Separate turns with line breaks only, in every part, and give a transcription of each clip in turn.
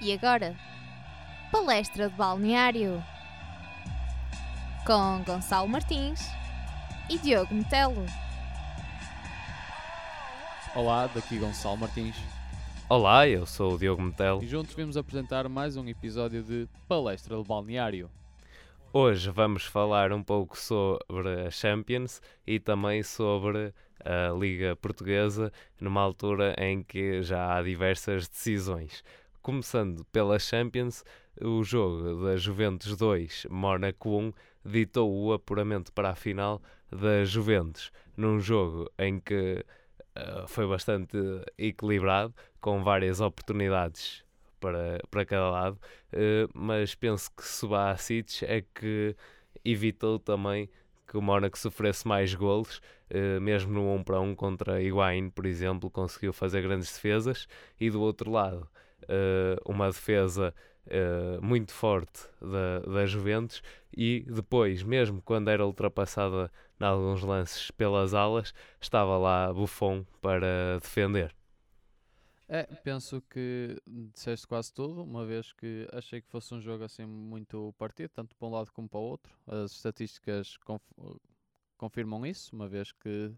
E agora, palestra de balneário com Gonçalo Martins e Diogo Metelo.
Olá, daqui Gonçalo Martins
Olá, eu sou o Diogo Metel.
e juntos vimos apresentar mais um episódio de Palestra de Balneário.
Hoje vamos falar um pouco sobre a Champions e também sobre a Liga Portuguesa, numa altura em que já há diversas decisões. Começando pela Champions, o jogo da Juventus 2, Mónaco 1, ditou o apuramento para a final da Juventus, num jogo em que eh, foi bastante equilibrado, com várias oportunidades para, para cada lado, eh, mas penso que Subasic é que evitou também que o Mónaco sofresse mais golos, eh, mesmo no 1 para 1 contra Higuaín, por exemplo, conseguiu fazer grandes defesas, e do outro lado, uma defesa eh, muito forte da, da Juventus, e depois, mesmo quando era ultrapassada em alguns lances pelas alas, estava lá Buffon para defender.
É, penso que disseste quase tudo, uma vez que achei que fosse um jogo assim muito partido, tanto para um lado como para o outro. As estatísticas conf- confirmam isso, uma vez que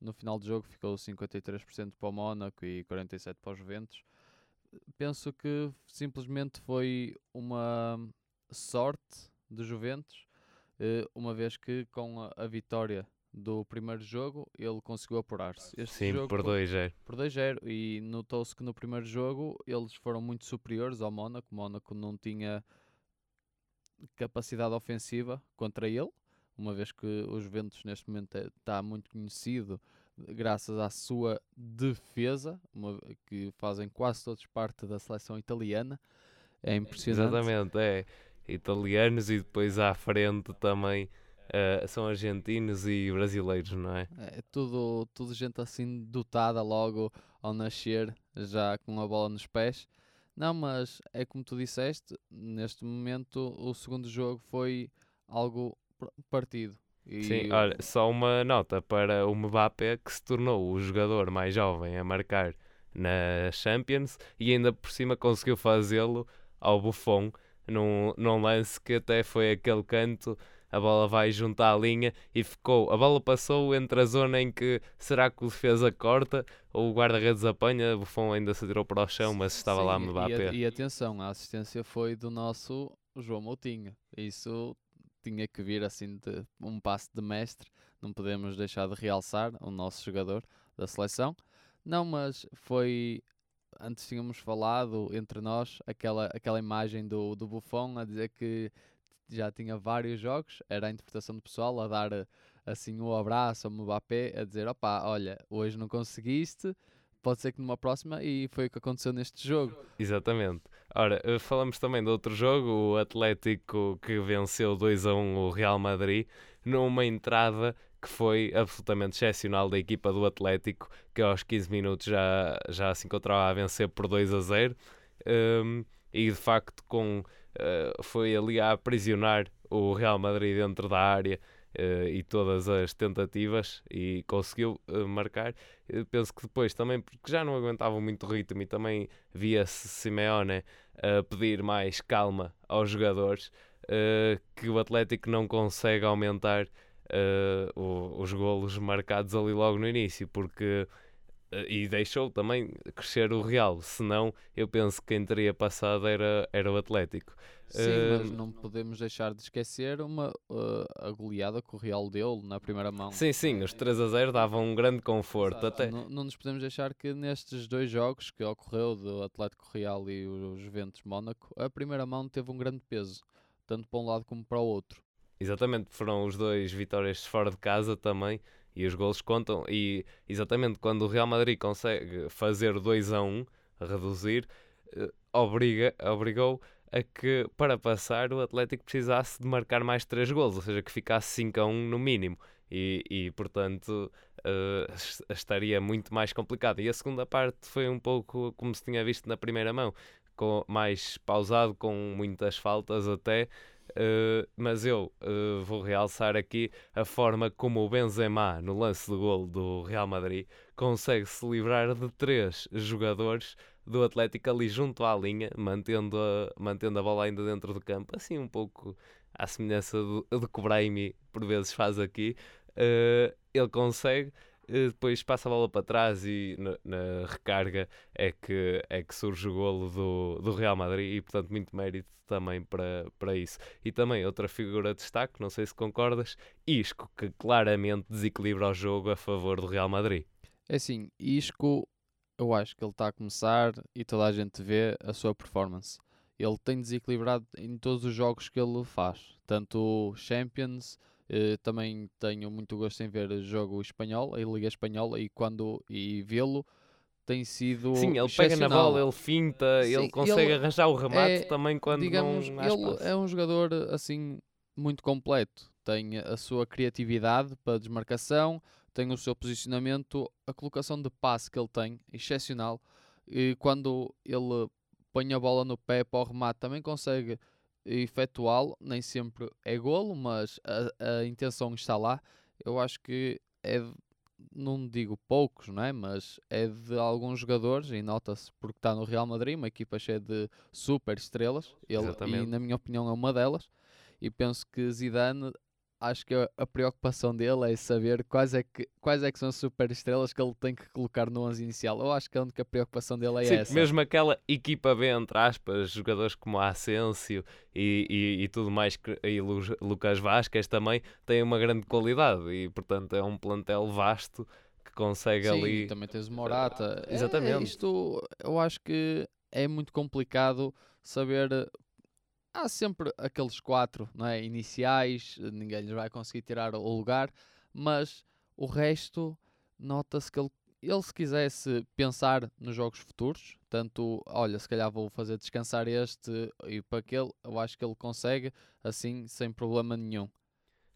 no final do jogo ficou 53% para o Mónaco e 47% para os Juventus. Penso que simplesmente foi uma sorte do Juventus, eh, uma vez que com a, vitória do primeiro jogo ele conseguiu apurar-se.
Sim,
jogo
por
co-
2-0.
por 2-0 e notou-se que no primeiro jogo eles foram muito superiores ao Mónaco. O Mónaco não tinha capacidade ofensiva contra ele, uma vez que o Juventus neste momento está muito conhecido graças à sua defesa, uma- que fazem quase todos parte da seleção italiana. É impressionante.
Exatamente, é. Italianos e depois à frente também eh, são argentinos e brasileiros, não é?
É tudo, tudo gente assim dotada logo ao nascer, já com a bola nos pés. Não, mas é como tu disseste, neste momento o segundo jogo foi algo partido. E
Sim, olha, só uma nota para o Mbappé que se tornou o jogador mais jovem a marcar na Champions e ainda por cima conseguiu fazê-lo ao Buffon num, num lance que até foi aquele canto, a bola vai junto à linha e ficou, a bola passou entre a zona em que será que o defesa corta ou o guarda-redes apanha, o Buffon ainda se tirou para o chão, mas estava lá
Sim, e,
Mbappé.
a- e atenção, a assistência foi do nosso João Moutinho. Isso tinha que vir assim de um passe de mestre. Não podemos deixar de realçar o nosso jogador da seleção. Não, mas foi. Antes tínhamos falado entre nós aquela, aquela imagem do, do Buffon a dizer que já tinha vários jogos, era a interpretação do pessoal a dar assim o abraço ao Mbappé, a dizer: opá, olha, hoje não conseguiste, pode ser que numa próxima, e foi o que aconteceu neste jogo.
Exatamente. Ora, eh, falamos também de outro jogo, o Atlético que venceu 2 a 1 o Real Madrid, numa entrada que foi absolutamente excepcional da equipa do Atlético, que aos 15 minutos já, já se encontrava a vencer por 2 a 0. Um, e de facto com, eh, foi ali a aprisionar o Real Madrid dentro da área eh, e todas as tentativas e conseguiu eh, marcar. Eu penso que depois também, porque já não aguentavam muito ritmo e também via-se Simeone a pedir mais calma aos jogadores, eh, que o Atlético não consegue aumentar os golos marcados ali logo no início, porque e deixou também crescer o Real, senão eu penso que quem teria passado era, era o Atlético.
Sim, mas
Hum,
não podemos deixar de esquecer uma, uh, a goleada que o Real deu na primeira mão.
Sim, sim, os 3 a 0 davam um grande conforto.
Exato.
Até,
Não, não nos podemos deixar que nestes dois jogos que ocorreu do Atlético Real e o Juventus Mónaco, a primeira mão teve um grande peso, tanto para um lado como para o outro.
Exatamente, foram os dois vitórias fora de casa também e os golos contam. E exatamente quando o Real Madrid consegue fazer 2 a 1, reduzir, eh, obriga, obrigou a que para passar o Atlético precisasse de marcar mais 3 golos, ou seja, que ficasse 5 a 1 no mínimo. E, e portanto es- estaria muito mais complicado. E a segunda parte foi um pouco como se tinha visto na primeira mão, com, mais pausado, com muitas faltas até. Uh, mas eu uh, vou realçar aqui a forma como o Benzema, no lance de gol do Real Madrid, consegue se livrar de três jogadores do Atlético ali junto à linha, mantendo a, mantendo a bola ainda dentro do campo, assim um pouco à semelhança do, do que o Brahimi por vezes faz aqui. Uh, ele consegue depois passa a bola para trás e na, na, recarga é que, é que surge o golo do, do Real Madrid e portanto muito mérito também para, para isso. E também outra figura de destaque, não sei se concordas, Isco, que claramente desequilibra o jogo a favor do Real Madrid.
É assim, Isco, eu acho que ele está a começar e toda a gente vê a sua performance. Ele tem desequilibrado em todos os jogos que ele faz, tanto Champions, Uh, também tenho muito gosto em ver jogo espanhol, a Liga Espanhola, e quando e vê-lo tem sido.
Sim, ele pega na bola, ele finta, Sim, ele consegue ele arranjar o remate é, também quando digamos, não
ele espaço. é um jogador assim muito completo. Tem a sua criatividade para desmarcação, tem o seu posicionamento, a colocação de passe que ele tem, excepcional. E quando ele põe a bola no pé para o remate, também consegue efetuá-lo, nem sempre é golo, mas a, a, intenção está lá. Eu acho que é, de, não digo poucos, não é? mas é de alguns jogadores, e nota-se porque está no Real Madrid, uma equipa cheia de super estrelas, ele, e na minha opinião é uma delas, e penso que Zidane acho que a, preocupação dele é saber quais é que, quais é que são as super estrelas que ele tem que colocar no 11 inicial. Eu acho que a única preocupação dele é
Sim,
essa.
Mesmo aquela equipa B, entre aspas, jogadores como Asensio e, e, e tudo mais, e Lucas Vasquez também, têm uma grande qualidade e, portanto, é um plantel vasto que consegue
Sim,
ali.
também tens o Morata.
É, Exatamente.
É, isto eu acho que é muito complicado saber há sempre aqueles quatro não é, iniciais, ninguém lhes vai conseguir tirar o lugar, mas o resto nota-se que ele, ele, se quisesse pensar nos jogos futuros, tanto, olha, se calhar vou fazer descansar este e para aquele, eu acho que ele consegue assim, sem problema nenhum.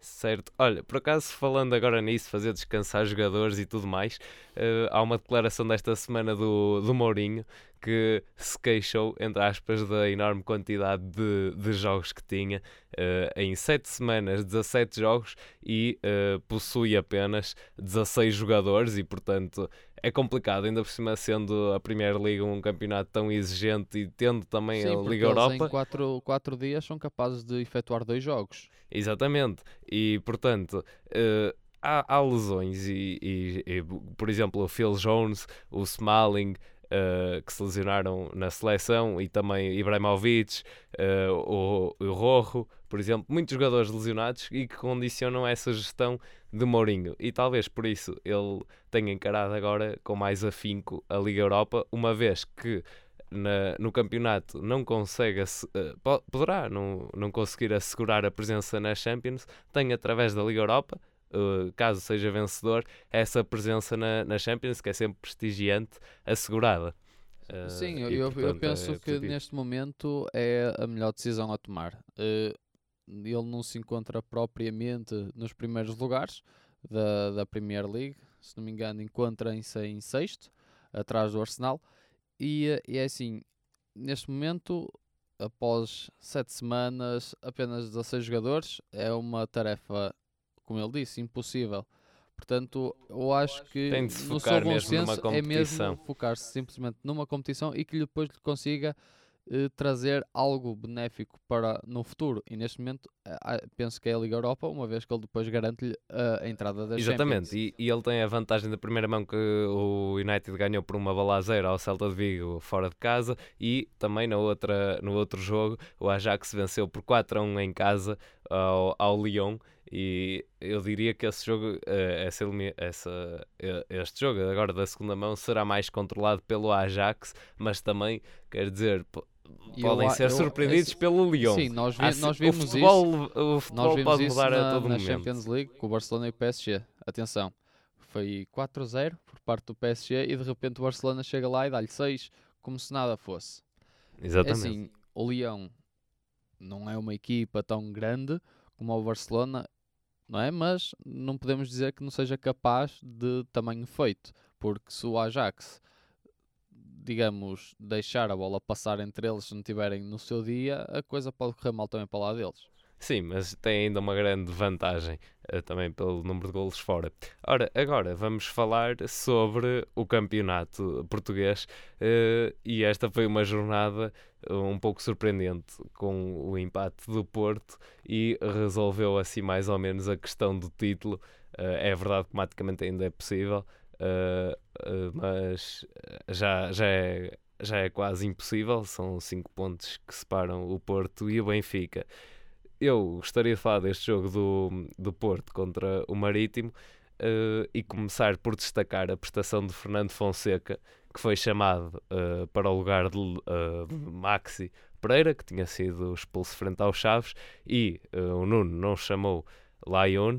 Certo. Olha, por acaso, falando agora nisso, fazer descansar jogadores e tudo mais, uh, há uma declaração desta semana do, do Mourinho que se queixou, entre aspas, da enorme quantidade de, de jogos que tinha. Uh, em 7 semanas, 17 jogos e uh, possui apenas 16 jogadores e, portanto, é complicado, ainda por cima sendo a Primeira Liga um campeonato tão exigente e tendo também
Sim,
a Liga Europa.
em 4 quatro, dias são capazes de efetuar dois jogos.
Exatamente, e portanto. Uh, há, há, lesões e, e, e, por exemplo, o Phil Jones, o Smalling, uh, que se lesionaram na seleção e também Ibrahimovic, uh, o, o Rojo, por exemplo, muitos jogadores lesionados e que condicionam essa gestão de Mourinho. E talvez por isso ele tenha encarado agora com mais afinco a Liga Europa, uma vez que na, no campeonato não consegue, uh, poderá não, não conseguir assegurar a presença na Champions, tem através da Liga Europa uh, caso seja vencedor, essa presença na, na Champions, que é sempre prestigiante, assegurada.
Uh, Sim, eu, portanto, eu penso é que neste momento é a melhor decisão a tomar. Uh, ele não se encontra propriamente nos primeiros lugares da, da Premier League, se não me engano, encontra-se em sexto, atrás do Arsenal. E, e é assim, neste momento, após sete semanas, apenas 16 jogadores, é uma tarefa como ele disse, impossível. Portanto, eu acho que
Tem de se focar no mesmo numa
é mesmo focar-se simplesmente numa competição e que depois lhe consiga eh, trazer algo benéfico para no futuro. E neste momento eh, penso que é a Liga Europa, uma vez que ele depois garante-lhe a entrada da
Exatamente, e, e, ele tem a vantagem da primeira mão que o United ganhou por uma bola a zero ao Celta de Vigo fora de casa e também na outra, no outro jogo o Ajax venceu por 4 a 1 em casa ao, ao Lyon e eu diria que esse jogo, eh, essa, essa, este jogo agora da segunda mão será mais controlado pelo Ajax, mas também, quer dizer, podem eu, ser eu, surpreendidos esse, pelo Lyon.
Sim, nós, vi, nós vimos o futebol,
isso, o futebol nós pode mudar
na,
a todo
na
momento.
Champions League com o Barcelona e o PSG. Atenção, foi 4-0 por parte do PSG e de repente o Barcelona chega lá e dá-lhe 6 como se nada fosse.
Exatamente.
É assim, o Lyon não é uma equipa tão grande como o Barcelona não é? Mas não podemos dizer que não seja capaz de tamanho feito, porque se o Ajax, digamos, deixar a bola passar entre eles se não tiverem no seu dia, a coisa pode correr mal também para lá deles.
Sim, mas tem ainda uma grande vantagem uh, também pelo número de golos fora. Ora, agora vamos falar sobre o campeonato português uh, e esta foi uma jornada um pouco surpreendente com o empate do Porto e resolveu assim mais ou menos a questão do título. é verdade que matematicamente ainda é possível, mas já, já é já é quase impossível, são 5 pontos que separam o Porto e o Benfica eu gostaria de falar deste jogo do, do Porto contra o Marítimo uh, e começar por destacar a prestação de Fernando Fonseca, que foi chamado uh, para o lugar de, uh, de, Maxi Pereira, que tinha sido expulso frente aos Chaves, e o Nuno não chamou Lyon.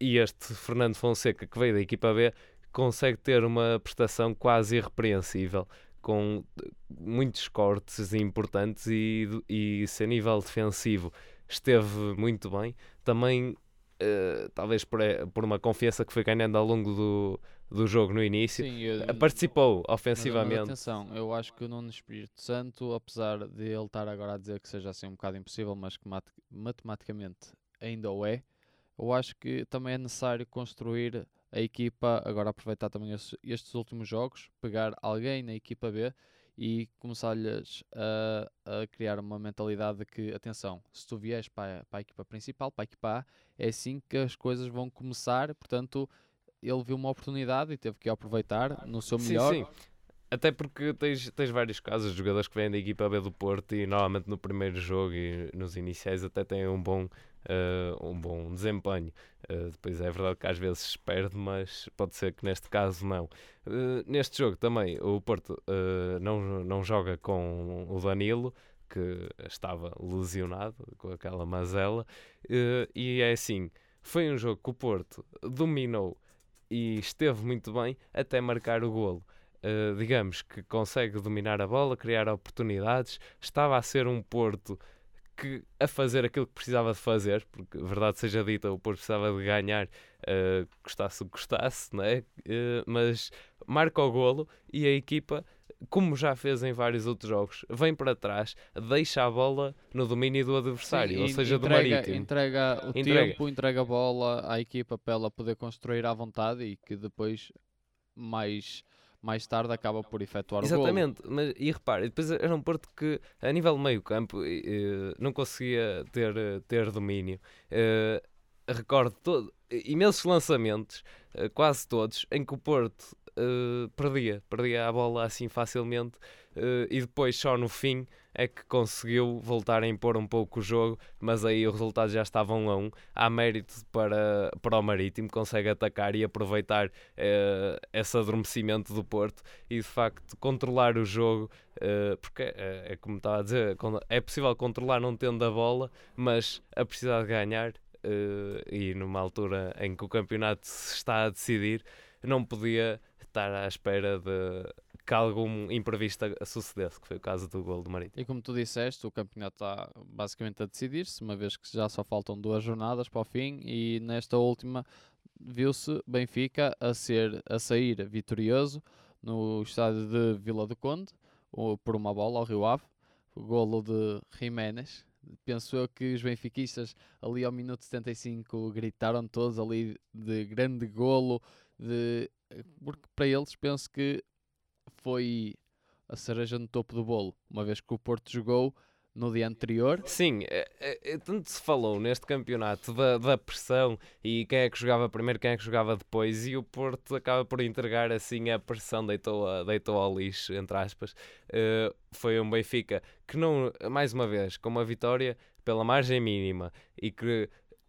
e este Fernando Fonseca, que veio da equipa B, consegue ter uma prestação quase irrepreensível com muitos cortes importantes e, e se a nível defensivo esteve muito bem, também uh, talvez por, eh, por uma confiança que foi ganhando ao longo do, do jogo no início, Sim, eu, participou ofensivamente.
Atenção, eu acho que o Nuno Espírito Santo, apesar de ele estar agora a dizer que seja assim um bocado impossível, mas que mat matematicamente ainda o é, eu acho que também é necessário construir a equipa agora aproveitar também estes, últimos jogos, pegar alguém na equipa B e começar-lhes a, a, criar uma mentalidade de que, atenção, se tu vieres para, para a equipa principal, para a equipa A, é assim que as coisas vão começar, portanto ele viu uma oportunidade e teve que aproveitar no seu melhor.
Sim, sim. Até porque tens, tens vários casos de jogadores que vêm da equipa B do Porto e normalmente no primeiro jogo e nos iniciais até têm um bom uh, um bom desempenho. Uh, depois é verdade que às vezes perde, mas pode ser que neste caso não. Uh, neste jogo também o Porto não, não joga com o Danilo, que estava lesionado com aquela mazela, e é assim: foi um jogo que o Porto dominou e esteve muito bem até marcar o golo. Digamos que consegue dominar a bola, criar oportunidades. Estava a ser um Porto que a fazer aquilo que precisava de fazer, porque verdade seja dita, o Porto precisava de ganhar, uh, custasse o que custasse, né? Uh, mas marca o golo e a equipa, como já fez em vários outros jogos, vem para trás, deixa a bola no domínio do adversário, Sim, ou seja, entrega, do Marítimo.
Entrega o entrega. tempo, entrega a bola à equipa para ela poder construir à vontade e que depois mais mais tarde acaba por efetuar
Exatamente,
o golo.
mas e repare, depois era um Porto que a nível meio campo não conseguia ter, ter domínio. Uh, recordo todo, imensos lançamentos, uh, quase todos, em que o Porto uh, perdia, perdia a bola assim facilmente e depois só no fim é que conseguiu voltar a impor um pouco o jogo, mas aí o resultado já estava um a um. Há mérito para, para o Marítimo, consegue atacar e aproveitar uh, esse adormecimento do Porto e de facto controlar o jogo, uh, porque é, é, como estava a dizer, é possível controlar não tendo a bola, mas a precisar de ganhar. e numa altura em que o campeonato se está a decidir, não podia estar à espera de que algum imprevisto sucedesse, que foi o caso do gol do Marítimo.
E como tu disseste, o campeonato está basicamente a decidir-se, uma vez que já só faltam duas jornadas para o fim e nesta última viu-se Benfica a, ser, a sair vitorioso no estádio de Vila do Conde por uma bola ao Rio Ave, o golo de Jiménez. Penso eu que os benfiquistas ali ao minuto 75 gritaram todos ali de grande golo, de porque para eles penso que foi a cereja no topo do bolo, uma vez que o Porto jogou no dia anterior.
Sim, é, é, é, tanto se falou neste campeonato da, da, pressão e quem é que jogava primeiro, quem é que jogava depois, e o Porto acaba por entregar assim a pressão, deitou, a, deitou ao lixo, entre aspas. Uh, foi um Benfica que não, mais uma vez, com uma vitória pela margem mínima e que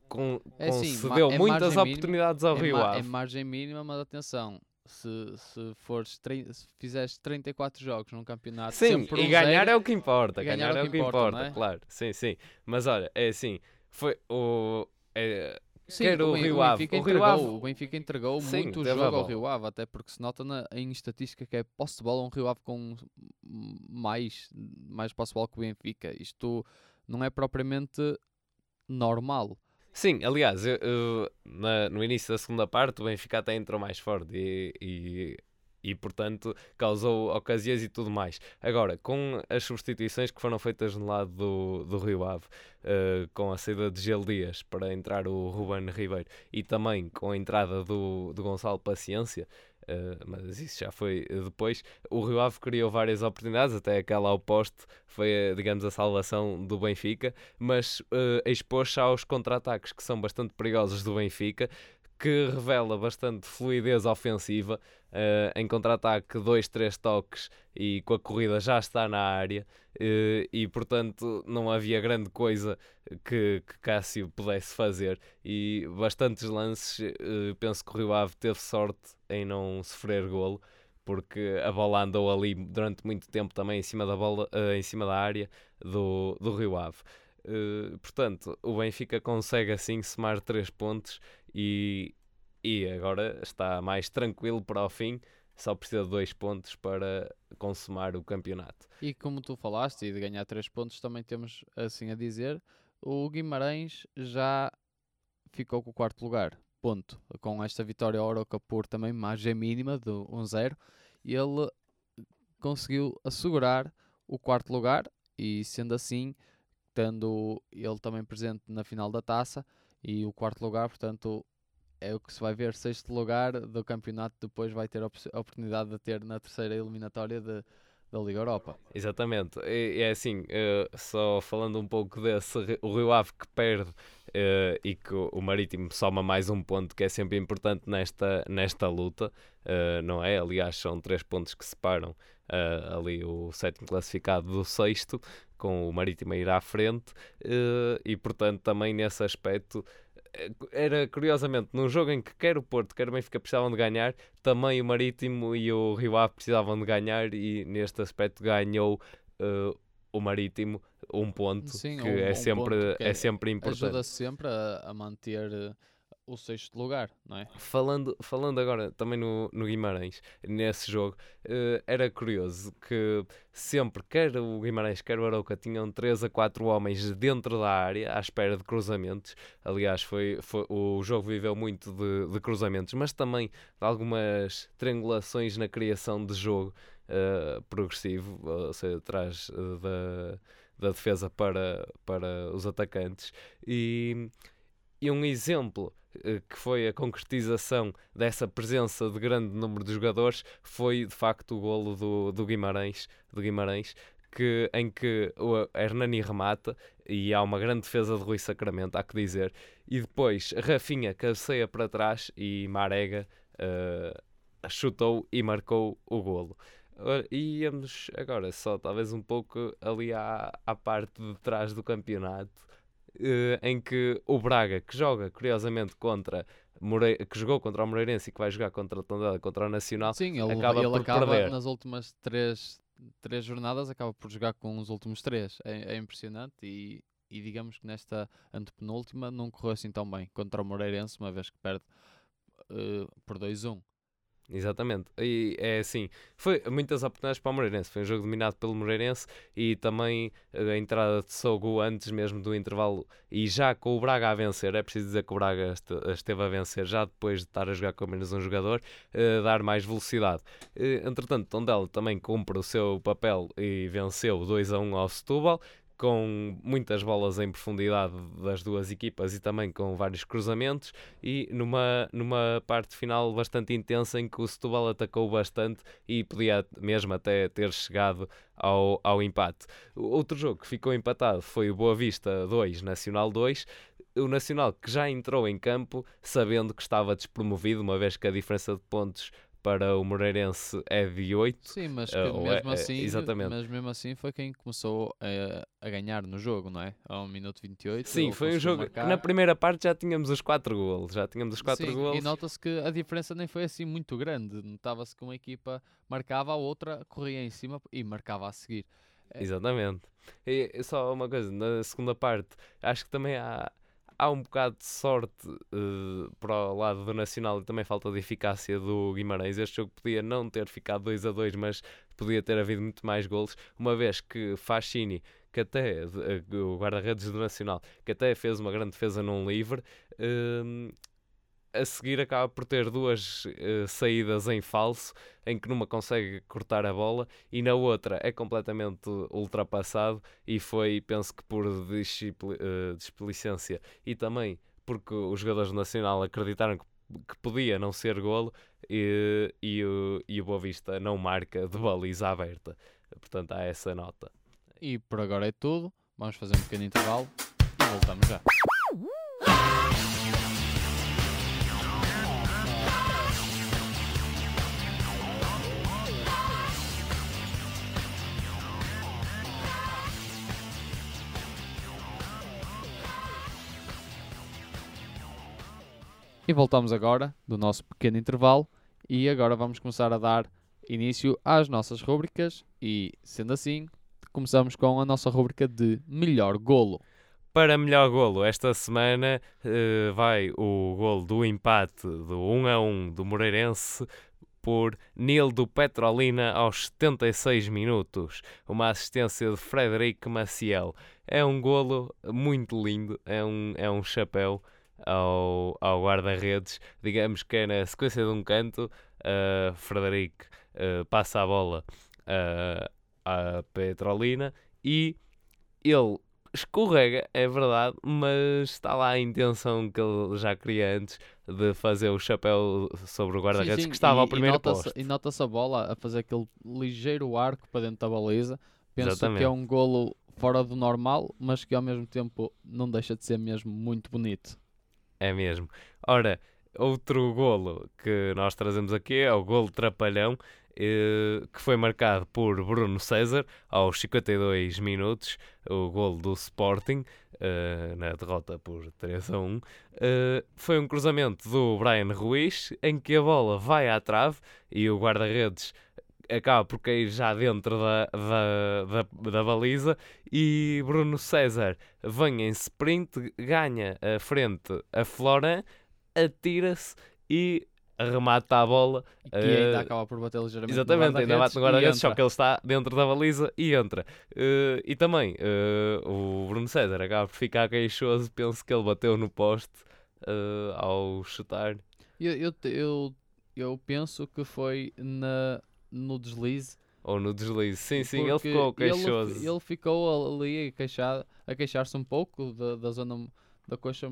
com, é assim, concedeu é muitas oportunidades ao
é
Rio Ave. É
margem mínima, mas atenção, se, se, fores se fizeres 34 jogos num campeonato
sim e ganhar zero, é o que importa ganhar, ganhar é, é o que importa, importa é? claro sim sim mas olha é assim foi o é, Sim, o, o, Rio Ave.
O, Rio Ave. o Benfica entregou Sim, muito jogo ao Rio Ave, até porque se nota na, em estatística que é posse de bola um Rio Ave com mais, mais posse de bola que o Benfica. Isto não é propriamente normal.
Sim, aliás, eu, eu, na, no início da segunda parte o Benfica até entrou mais forte e, e e, portanto, causou ocasiões e tudo mais. Agora, com as substituições que foram feitas no lado do, do Rio Ave, uh, com a saída de Gel Dias para entrar o Ruben Ribeiro e também com a entrada do, do Gonçalo Paciência, Uh, mas isso já foi depois. O Rio Ave criou várias oportunidades, até aquela ao poste foi, digamos, a salvação do Benfica, mas uh, expôs-se aos contra-ataques que são bastante perigosos do Benfica, que revela bastante fluidez ofensiva. Uh, em contra-ataque, dois, três toques e com a corrida já está na área. Uh, e portanto não havia grande coisa que, que Cássio pudesse fazer. E bastantes lances, uh, penso que o Rio Ave teve sorte em não sofrer golo. Porque a bola andou ali durante muito tempo também em cima da, bola, em cima da área do, do Rio Ave. Portanto, o Benfica consegue assim somar três pontos e, e agora está mais tranquilo para o fim. Só precisa de dois pontos para consumar o campeonato.
E como tu falaste, e de ganhar três pontos, também temos assim a dizer: o Guimarães já ficou com o quarto lugar. Ponto. Com esta vitória ao Oroca por também margem mínima de 1-0, ele conseguiu assegurar o quarto lugar e sendo assim tendo ele também presente na final da taça e o quarto lugar, portanto, é o que se vai ver. Sexto lugar do campeonato, depois vai ter a oportunidade de ter na terceira eliminatória de, da Liga Europa.
Exatamente, e, é assim, uh, só falando um pouco desse, o Rio Ave que perde uh, e que o Marítimo soma mais um ponto, que é sempre importante nesta, nesta luta, uh, não é? Aliás, são três pontos que separam ali o sétimo classificado do sexto, com o Marítimo a ir à frente, e portanto também nesse aspecto era curiosamente num jogo em que quer o Porto, quer o Benfica precisavam de ganhar, também o Marítimo e o Rio Ave precisavam de ganhar e neste aspecto ganhou uh, o Marítimo um ponto Sim, que, um, é, um sempre, que é, sempre importante.
Ajuda sempre a, a manter eh, o sexto lugar, não é?
Falando, falando agora também no, no Guimarães, nesse jogo, uh, era curioso que sempre, quer o Guimarães, quer o Arauca, tinham 3 a 4 homens dentro da área, à espera de cruzamentos. Aliás, foi, foi o jogo viveu muito de, de cruzamentos, mas também de algumas triangulações na criação de jogo uh, progressivo, ou seja, atrás uh, da, da defesa para, para os atacantes. E, e um exemplo que foi a concretização dessa presença de grande número de jogadores foi de facto o golo do, do Guimarães, do Guimarães que, em que o Hernani remata e há uma grande defesa de Rui Sacramento, há que dizer, e depois Rafinha cabeceia para trás e Marega uh, chutou e marcou o golo. E íamos agora só talvez um pouco ali à, à parte de trás do campeonato uh, em que o Braga, que joga curiosamente contra More... que jogou contra o Moreirense e que vai jogar contra o Tondela, contra o Nacional,
Sim, ele
acaba
ele
por
acaba
perder.
nas últimas três, três jornadas, acaba por jogar com os últimos três. É, é impressionante e, e digamos que nesta antepenúltima não correu assim tão bem contra o Moreirense, uma vez que perde uh, por 2-1.
Exatamente. E é assim, foi muitas oportunidades para o Moreirense. Foi um jogo dominado pelo Moreirense e também a entrada de Sogo antes mesmo do intervalo e já com o Braga a vencer. É preciso dizer que o Braga esteve a vencer já depois de estar a jogar com menos um jogador, uh, dar mais velocidade. Uh, entretanto, Tondela também cumpre o seu papel e venceu 2 a 1 ao Setúbal com muitas bolas em profundidade das duas equipas e também com vários cruzamentos e numa, numa parte final bastante intensa em que o Setúbal atacou bastante e podia mesmo até ter chegado ao, ao empate. Outro jogo que ficou empatado foi o Boa Vista 2, Nacional 2, o Nacional que já entrou em campo sabendo que estava despromovido, uma vez que a diferença de pontos para o Moreirense é de 8.
Sim, mas que uh, mesmo, é, assim, exatamente. mas mesmo assim foi quem começou a, a ganhar no jogo, não é? A 1 minuto 28.
Sim, foi um jogo marcar. na primeira parte já tínhamos os 4 golos, já tínhamos os 4 golos.
E nota-se que a diferença nem foi assim muito grande, notava-se que uma equipa marcava, a outra corria em cima e marcava a seguir.
É. Exatamente. E só uma coisa, na segunda parte, acho que também há, há um bocado de sorte uh, para o lado do Nacional e também falta de eficácia do Guimarães. Este jogo podia não ter ficado 2 a 2, mas podia ter havido muito mais golos, uma vez que Fascini, que até uh, o guarda-redes do Nacional, que até fez uma grande defesa num livre, uh, a seguir acaba por ter duas uh, saídas em falso, em que numa consegue cortar a bola e na outra é completamente ultrapassado e foi, penso que por uh, displicência e também porque os jogadores do Nacional acreditaram que, que podia não ser golo e, e, o, e o Boa Vista não marca de baliza aberta. Portanto, há essa nota.
E por agora é tudo. Vamos fazer um pequeno intervalo e voltamos já. E voltamos agora do nosso pequeno intervalo e agora vamos começar a dar início às nossas rúbricas e, sendo assim, começamos com a nossa rúbrica de melhor golo.
Para melhor golo, esta semana uh, vai o golo do empate do 1 a 1 do Moreirense por Nil do Petrolina aos 76 minutos. Uma assistência de Frederico Maciel. É um golo muito lindo, é um, é um chapéu ao, ao guarda-redes. Digamos que é na sequência de um canto, uh, Frederico uh, passa a bola uh, à Petrolina e ele escorrega, é verdade, mas está lá a intenção que ele já queria antes de fazer o chapéu sobre o guarda-redes que estava
e,
ao primeiro
e nota. E nota-se a bola a fazer aquele ligeiro arco para dentro da baliza. Penso Exatamente. que é um golo fora do normal, mas que ao mesmo tempo não deixa de ser mesmo muito bonito.
É mesmo. Ora, outro golo que nós trazemos aqui é o golo trapalhão, eh, que foi marcado por Bruno César aos 52 minutos, o golo do Sporting, eh, na derrota por 3 a 1. Eh, foi um cruzamento do Brian Ruiz, em que a bola vai à trave e o guarda-redes acaba por cair já dentro da, da, da, da, baliza e Bruno César vem em sprint, ganha a frente a Florent, atira-se e remata a bola.
E que uh, ainda acaba por bater ligeiramente
Exatamente, ainda bate no guarda-redes, só que ele está dentro da baliza e entra. Uh, e também uh, o Bruno César acaba por ficar queixoso, penso que ele bateu no poste ao chutar.
Eu, eu, eu, eu penso que foi na, no deslize.
Ou no deslize, sim, sim, ele ficou queixoso.
Ele, ele ficou ali a, queixar, a queixar-se um pouco da, da zona da coxa,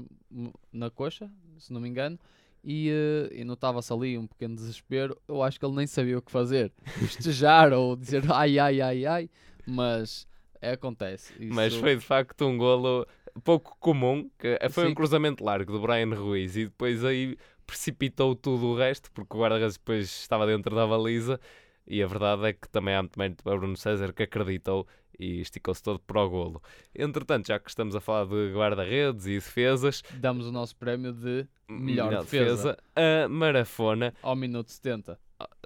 na coxa, se não me engano, e, uh, e notava-se ali um pequeno desespero. Eu acho que ele nem sabia o que fazer, festejar ou dizer ai, ai, ai, ai, mas é, acontece.
Isso... Mas foi de facto um golo pouco comum, que foi Sim. um cruzamento largo do Brian Ruiz e depois aí precipitou tudo o resto, porque o guarda-redes depois estava dentro da baliza e a verdade é que também há muito mérito para Bruno César que acreditou e esticou-se todo para o golo. Entretanto, já que estamos a falar de guarda-redes e defesas,
damos o nosso prémio de melhor, melhor defesa,
defesa, a Marafona
ao minuto 70.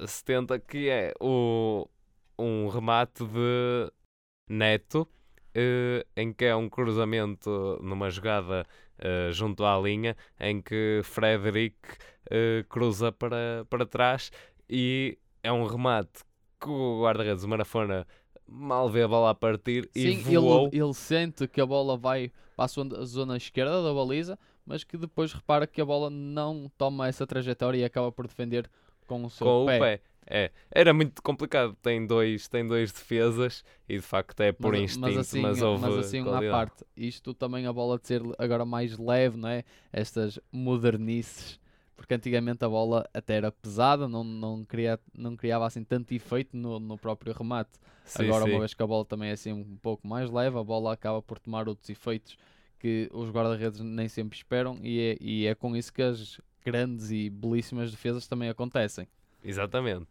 70, que é o, um remate de Neto, uh, em que é um cruzamento numa jogada uh, junto à linha, em que Frederic uh, cruza para, para trás e é um remate que o guarda-redes Marafona mal vê a bola a partir Sim, e voou.
Ele, ele sente que a bola vai para a zona esquerda da baliza, mas que depois repara que a bola não toma essa trajetória e acaba por defender com o seu
com
pé.
O pé. É, era muito complicado. Tem dois, tem dois defesas e de facto é por
mas,
instinto,
mas assim,
mas houve
mas assim à parte. Isto também a bola de ser agora mais leve, não é? Estas modernices porque antigamente a bola até era pesada, não, não, cria, não criava assim tanto efeito no, no próprio remate. Sim, Agora, sim. uma vez que a bola também é assim um pouco mais leve, a bola acaba por tomar outros efeitos que os guarda-redes nem sempre esperam, e é, e é com isso que as grandes e belíssimas defesas também acontecem.
Exatamente.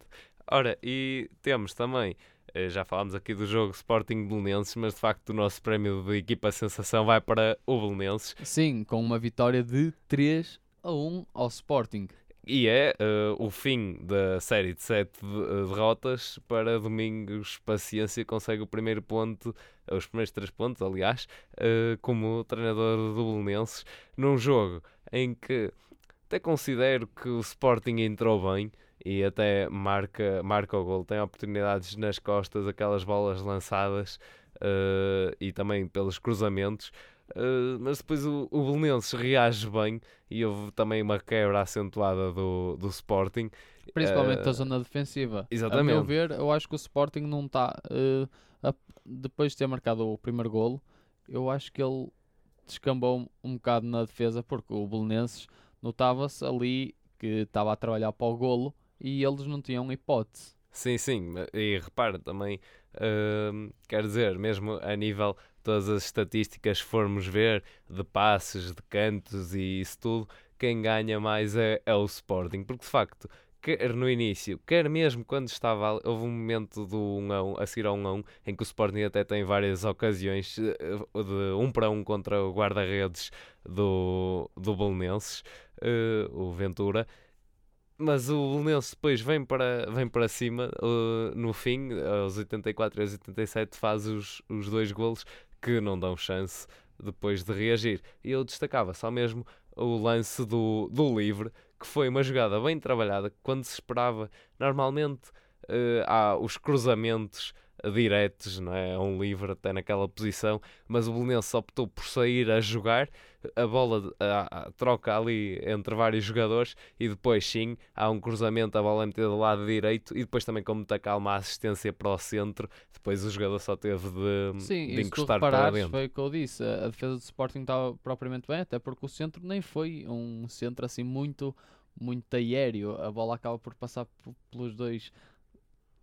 Ora, e temos também, eh, já falámos aqui do jogo Sporting Belenenses, mas de facto o nosso prémio de equipa sensação vai para o Belenenses.
Sim, com uma vitória de 3 a 1 ao Sporting.
E é uh, o fim da série de sete uh, derrotas para Domingos Paciência consegue o primeiro ponto, uh, os primeiros três pontos, aliás, uh, como treinador do Belenenses, num jogo em que até considero que o Sporting entrou bem e até marca, marca o gol, tem oportunidades nas costas, aquelas bolas lançadas e também pelos cruzamentos, Uh, mas depois o, o Belenenses reage bem e houve também uma quebra acentuada do, do Sporting.
Principalmente
Uh,
da zona defensiva.
exatamente.
A meu ver, eu acho que o Sporting não está. depois de ter marcado o primeiro golo, eu acho que ele descambou um bocado na defesa, porque o Belenenses notava-se ali que estava a trabalhar para o golo e eles não tinham hipótese.
Sim, sim, e repara também, hum, quer dizer, mesmo a nível todas as estatísticas, formos ver, de passes, de cantos e isso tudo, quem ganha mais é, é o Sporting, porque de facto, quer no início, quer mesmo quando estava houve um momento do 1 a 1, a seguir ao 1 a 1, em que o Sporting até tem várias ocasiões eh, de 1 para 1 contra o guarda-redes do, do Belenenses, eh, o Ventura, mas o Belenenses depois vem para, vem para cima uh, no fim, aos 84 e aos 87 faz os, os dois golos que não dão chance depois de reagir. E eu destacava só mesmo o lance do, do livre, que foi uma jogada bem trabalhada, quando se esperava, normalmente uh, há os cruzamentos diretos, não é? um livre até naquela posição, mas o Belenenses optou por sair a jogar, a bola a, a, troca ali entre vários jogadores e depois sim há um cruzamento, a bola é metida do lado direito e depois também com muita calma a assistência para o centro, depois o jogador só teve de,
Sim,
de encostar para dentro.
foi o que eu disse, a a defesa do Sporting estava propriamente bem, até porque o centro nem foi um centro assim muito, muito aéreo, a bola acaba por passar pelos dois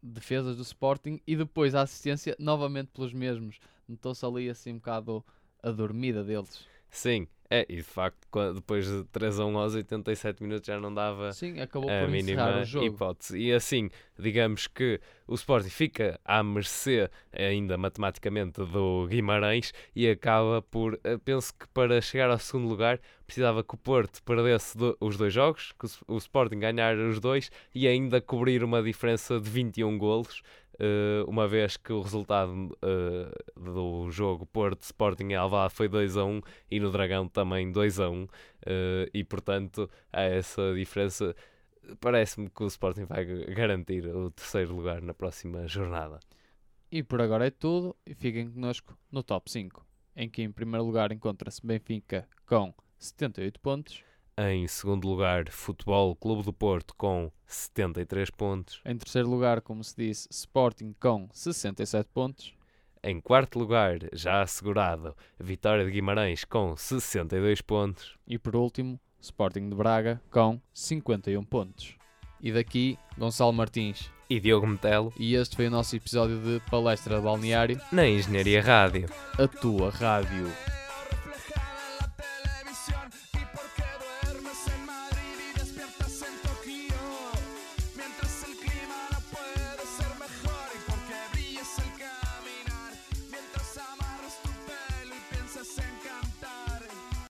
defesas do Sporting e depois a assistência novamente pelos mesmos, notou-se ali assim um bocado a dormida deles.
Sim, é, e de facto depois de 3 a 1 aos 87 minutos já não dava
Sim, acabou
a
por
mínima
o jogo.
hipótese. E assim, digamos que o Sporting fica à mercê, ainda matematicamente, do Guimarães e acaba por. eh, Penso que para chegar ao segundo lugar precisava que o Porto perdesse do- os dois jogos, que o o Sporting ganhar os dois e ainda cobrir uma diferença de 21 golos. eh, uma vez que o resultado eh, do jogo Porto Sporting em foi 2 a 1 e no Dragão também 2 a 1 eh, e portanto há essa diferença parece-me que o Sporting vai garantir o terceiro lugar na próxima jornada.
E por agora é tudo. E fiquem connosco no top 5, em que em primeiro lugar encontra-se Benfica com 78 pontos.
Em segundo lugar, Futebol Clube do Porto com 73 pontos.
Em terceiro lugar, como se disse, Sporting com 67 pontos.
Em quarto lugar, já assegurado, Vitória de Guimarães com 62 pontos.
E por último, Sporting de Braga com 51 pontos. E daqui, Gonçalo Martins.
E Diogo Metelo
E este foi o nosso episódio de Palestra de Balneário,
na Engenharia Rádio.
a tua rádio.